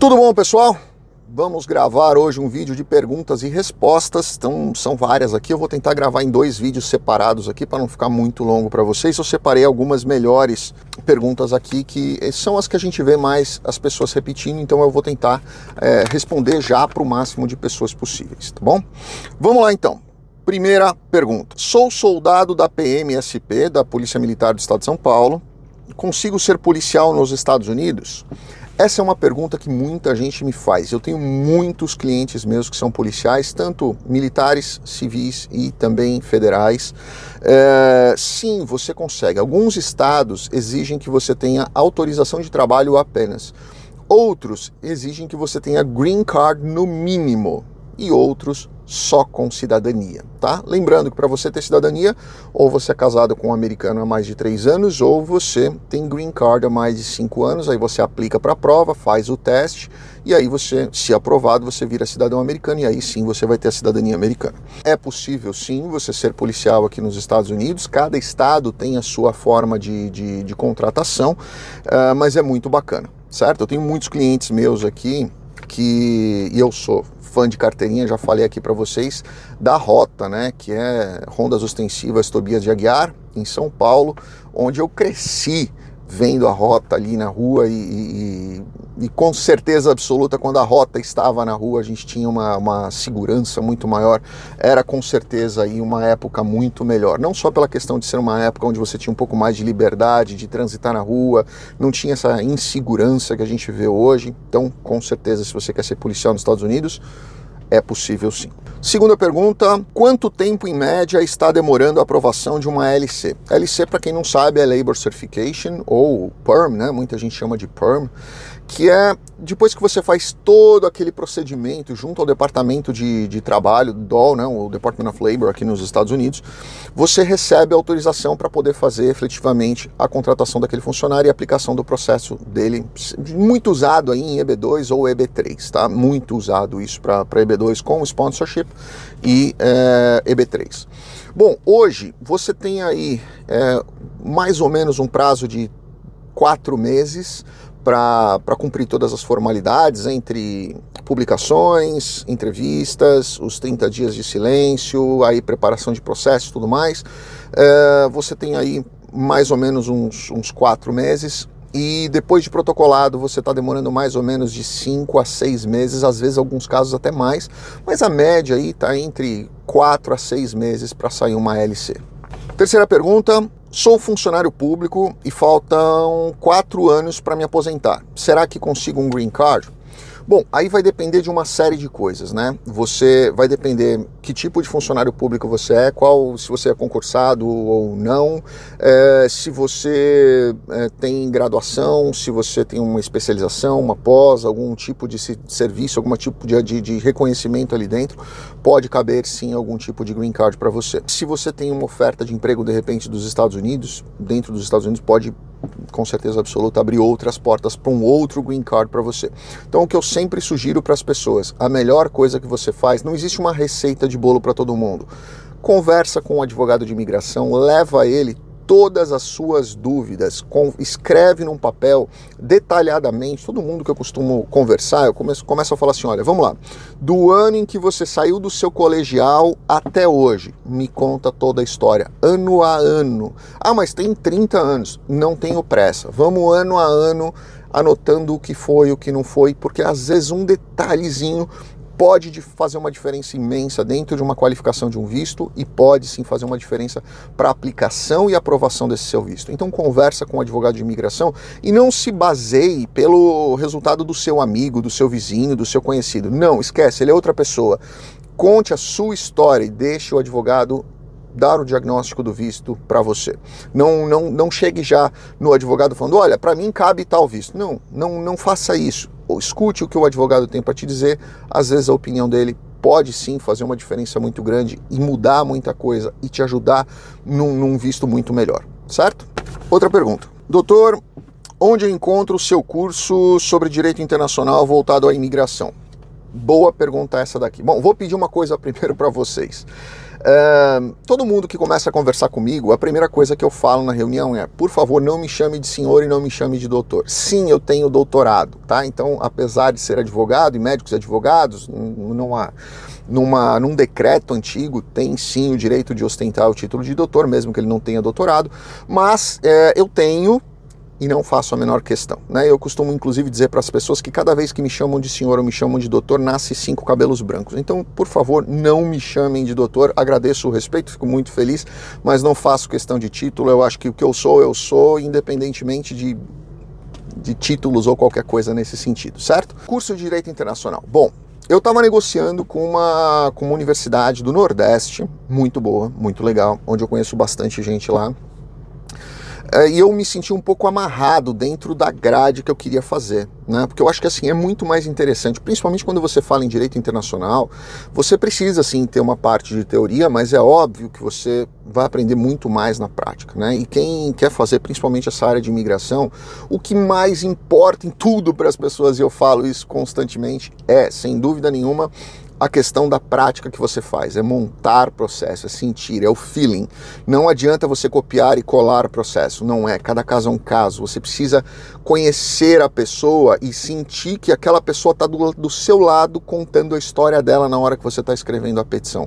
Tudo bom, pessoal? Vamos gravar hoje um vídeo de perguntas e respostas. Então, são várias aqui. Eu vou tentar gravar em dois vídeos separados aqui para não ficar muito longo para vocês. Eu separei algumas melhores perguntas aqui que são as que a gente vê mais as pessoas repetindo. Então, eu vou tentar é, responder já para o máximo de pessoas possíveis, tá bom? Vamos lá então. Primeira pergunta: Sou soldado da PMSP, da Polícia Militar do Estado de São Paulo. Consigo ser policial nos Estados Unidos? Essa é uma pergunta que muita gente me faz. Eu tenho muitos clientes meus que são policiais, tanto militares, civis e também federais. É, sim, você consegue. Alguns estados exigem que você tenha autorização de trabalho apenas. Outros exigem que você tenha green card no mínimo. E outros só com cidadania, tá? Lembrando que para você ter cidadania, ou você é casado com um americano há mais de três anos, ou você tem green card há mais de cinco anos, aí você aplica para a prova, faz o teste, e aí você, se aprovado, você vira cidadão americano, e aí sim você vai ter a cidadania americana. É possível sim você ser policial aqui nos Estados Unidos, cada estado tem a sua forma de, de, de contratação, uh, mas é muito bacana, certo? Eu tenho muitos clientes meus aqui que e eu sou fã de carteirinha, já falei aqui para vocês, da Rota, né, que é Rondas Ostensivas Tobias de Aguiar, em São Paulo, onde eu cresci vendo a Rota ali na rua e, e, e, com certeza absoluta, quando a Rota estava na rua, a gente tinha uma, uma segurança muito maior, era com certeza aí uma época muito melhor, não só pela questão de ser uma época onde você tinha um pouco mais de liberdade de transitar na rua, não tinha essa insegurança que a gente vê hoje, então com certeza se você quer ser policial nos Estados Unidos, é possível sim. Segunda pergunta: quanto tempo em média está demorando a aprovação de uma LC? LC, para quem não sabe, é Labor Certification ou PERM, né? Muita gente chama de PERM que é depois que você faz todo aquele procedimento junto ao Departamento de, de Trabalho, DOL, né, o Department of Labor aqui nos Estados Unidos, você recebe autorização para poder fazer efetivamente a contratação daquele funcionário e aplicação do processo dele, muito usado aí em EB2 ou EB3, tá? Muito usado isso para EB2 com sponsorship e é, EB3. Bom, hoje você tem aí é, mais ou menos um prazo de quatro meses para cumprir todas as formalidades entre publicações, entrevistas, os 30 dias de silêncio, aí preparação de processo e tudo mais. É, você tem aí mais ou menos uns, uns quatro meses e depois de protocolado você está demorando mais ou menos de 5 a 6 meses, às vezes alguns casos até mais, mas a média aí está entre 4 a 6 meses para sair uma LC. Terceira pergunta: sou funcionário público e faltam quatro anos para me aposentar. Será que consigo um green card? Bom, aí vai depender de uma série de coisas, né? Você vai depender que tipo de funcionário público você é, qual se você é concursado ou não, é, se você é, tem graduação, se você tem uma especialização, uma pós, algum tipo de serviço, algum tipo de, de, de reconhecimento ali dentro, pode caber sim algum tipo de green card para você. Se você tem uma oferta de emprego de repente dos Estados Unidos, dentro dos Estados Unidos pode com certeza absoluta, abrir outras portas para um outro green card para você. Então, o que eu sempre sugiro para as pessoas, a melhor coisa que você faz, não existe uma receita de bolo para todo mundo. Conversa com o um advogado de imigração, leva ele todas as suas dúvidas, com, escreve num papel detalhadamente, todo mundo que eu costumo conversar, eu começo, começo a falar assim, olha, vamos lá, do ano em que você saiu do seu colegial até hoje, me conta toda a história, ano a ano. Ah, mas tem 30 anos, não tenho pressa, vamos ano a ano anotando o que foi, o que não foi, porque às vezes um detalhezinho pode fazer uma diferença imensa dentro de uma qualificação de um visto e pode sim fazer uma diferença para a aplicação e aprovação desse seu visto. Então conversa com o advogado de imigração e não se baseie pelo resultado do seu amigo, do seu vizinho, do seu conhecido. Não, esquece, ele é outra pessoa. Conte a sua história e deixe o advogado dar o diagnóstico do visto para você. Não, não, não chegue já no advogado falando, olha, para mim cabe tal visto. Não, não, não faça isso escute o que o advogado tem para te dizer, às vezes a opinião dele pode sim fazer uma diferença muito grande e mudar muita coisa e te ajudar num, num visto muito melhor, certo? Outra pergunta. Doutor, onde eu encontro o seu curso sobre direito internacional voltado à imigração? Boa pergunta essa daqui. Bom, vou pedir uma coisa primeiro para vocês. Uh, todo mundo que começa a conversar comigo, a primeira coisa que eu falo na reunião é: por favor, não me chame de senhor e não me chame de doutor. Sim, eu tenho doutorado, tá? Então, apesar de ser advogado e médicos e advogados, há. Numa, num decreto antigo, tem sim o direito de ostentar o título de doutor, mesmo que ele não tenha doutorado, mas é, eu tenho e não faço a menor questão. Né? Eu costumo, inclusive, dizer para as pessoas que cada vez que me chamam de senhor ou me chamam de doutor, nasce cinco cabelos brancos. Então, por favor, não me chamem de doutor. Agradeço o respeito, fico muito feliz, mas não faço questão de título. Eu acho que o que eu sou, eu sou, independentemente de, de títulos ou qualquer coisa nesse sentido, certo? Curso de Direito Internacional. Bom, eu estava negociando com uma, com uma universidade do Nordeste, muito boa, muito legal, onde eu conheço bastante gente lá. É, e eu me senti um pouco amarrado dentro da grade que eu queria fazer, né? Porque eu acho que assim é muito mais interessante, principalmente quando você fala em direito internacional, você precisa sim ter uma parte de teoria, mas é óbvio que você vai aprender muito mais na prática, né? E quem quer fazer principalmente essa área de imigração, o que mais importa em tudo para as pessoas, e eu falo isso constantemente, é, sem dúvida nenhuma, a questão da prática que você faz, é montar processo, é sentir, é o feeling. Não adianta você copiar e colar processo, não é. Cada caso é um caso. Você precisa conhecer a pessoa e sentir que aquela pessoa está do, do, seu lado contando a história dela na hora que você está escrevendo a petição.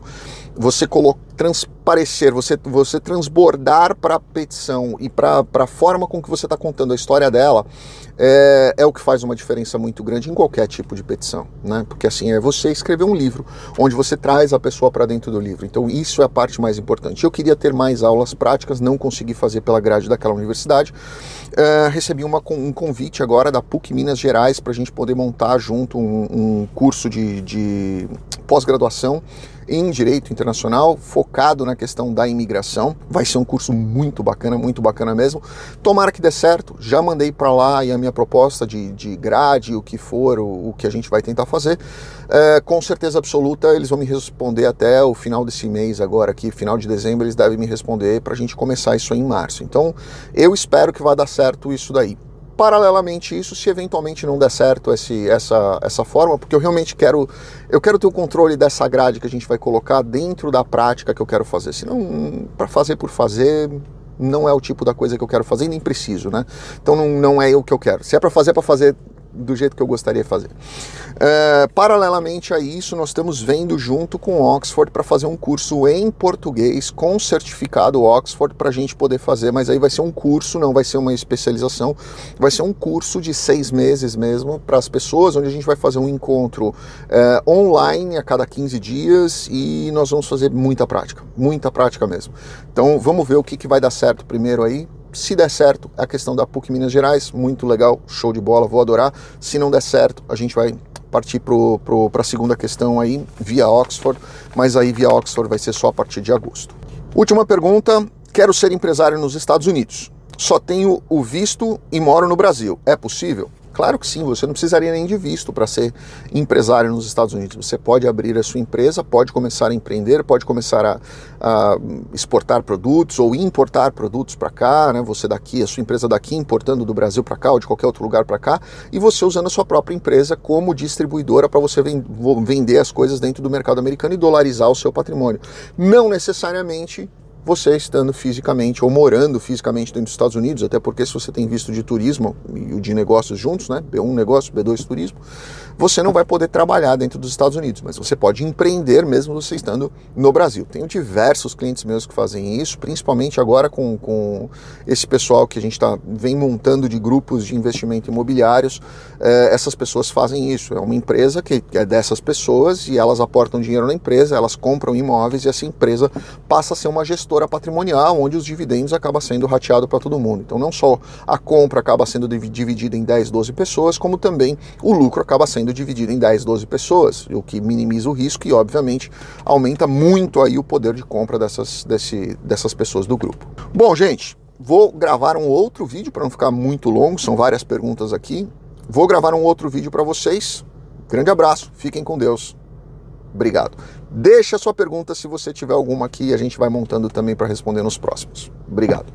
Você transparecer, você, você transbordar para a petição e para a forma com que você está contando a história dela é, é, o que faz uma diferença muito grande em qualquer tipo de petição, né? Porque assim é você escrever um livro onde você traz a pessoa para dentro do livro. Então isso é a parte mais importante. Eu queria ter mais aulas práticas, não consegui fazer pela grade daquela universidade. É, recebi uma, um convite agora da PUC Minas Gerais para a gente poder montar junto um, um curso de, de pós-graduação em Direito Internacional, focado na questão da imigração. Vai ser um curso muito bacana, muito bacana mesmo. Tomara que dê certo. Já mandei para lá e a minha proposta de, de grade, o que for, o, o que a gente vai tentar fazer. É, com certeza absoluta, eles vão me responder até o final desse mês, agora aqui, final de dezembro, eles devem me responder para a gente começar isso em março. Então, eu espero que vá dar certo isso daí paralelamente isso, se eventualmente não der certo esse, essa, essa forma, porque eu realmente quero eu quero ter o controle dessa grade que a gente vai colocar dentro da prática que eu quero fazer. Senão, para fazer por fazer, não é o tipo da coisa que eu quero fazer e nem preciso, né? Então não, não é o que eu quero. Se é para fazer, é para fazer do jeito que eu gostaria de fazer. É, paralelamente a isso, nós estamos vendo junto com Oxford para fazer um curso em português com certificado Oxford para a gente poder fazer, mas aí vai ser um curso, não vai ser uma especialização, vai ser um curso de seis meses mesmo para as pessoas, onde a gente vai fazer um encontro é, online a cada 15 dias e nós vamos fazer muita prática, muita prática mesmo. Então vamos ver o que, que vai dar certo primeiro aí, se der certo, a questão da PUC Minas Gerais, muito legal, show de bola, vou adorar. Se não der certo, a gente vai partir para a segunda questão aí, via Oxford, mas aí via Oxford vai ser só a partir de agosto. Última pergunta: quero ser empresário nos Estados Unidos. Só tenho o visto e moro no Brasil. É possível? Claro que sim, você não precisaria nem de visto para ser empresário nos Estados Unidos. Você pode abrir a sua empresa, pode começar a empreender, pode começar a, a exportar produtos ou importar produtos para cá, né? Você daqui, a sua empresa daqui importando do Brasil para cá ou de qualquer outro lugar para cá, e você usando a sua própria empresa como distribuidora para você vender as coisas dentro do mercado americano e dolarizar o seu patrimônio. Não necessariamente você estando fisicamente ou morando fisicamente dentro dos Estados Unidos, até porque se você tem visto de turismo e de negócios juntos, né, B1 negócio, B2 turismo, você não vai poder trabalhar dentro dos Estados Unidos, mas você pode empreender mesmo você estando no Brasil. Tenho diversos clientes meus que fazem isso, principalmente agora com, com esse pessoal que a gente tá, vem montando de grupos de investimento imobiliários, é, essas pessoas fazem isso. É uma empresa que é dessas pessoas e elas aportam dinheiro na empresa, elas compram imóveis e essa empresa passa a ser uma gestora patrimonial, onde os dividendos acabam sendo rateados para todo mundo. Então não só a compra acaba sendo dividida em 10, 12 pessoas, como também o lucro acaba sendo sendo dividido em 10, 12 pessoas, o que minimiza o risco e, obviamente, aumenta muito aí o poder de compra dessas, desse, dessas pessoas do grupo. Bom, gente, vou gravar um outro vídeo para não ficar muito longo, são várias perguntas aqui. Vou gravar um outro vídeo para vocês. Grande abraço, fiquem com Deus. Obrigado. Deixa a sua pergunta se você tiver alguma aqui, a gente vai montando também para responder nos próximos. Obrigado.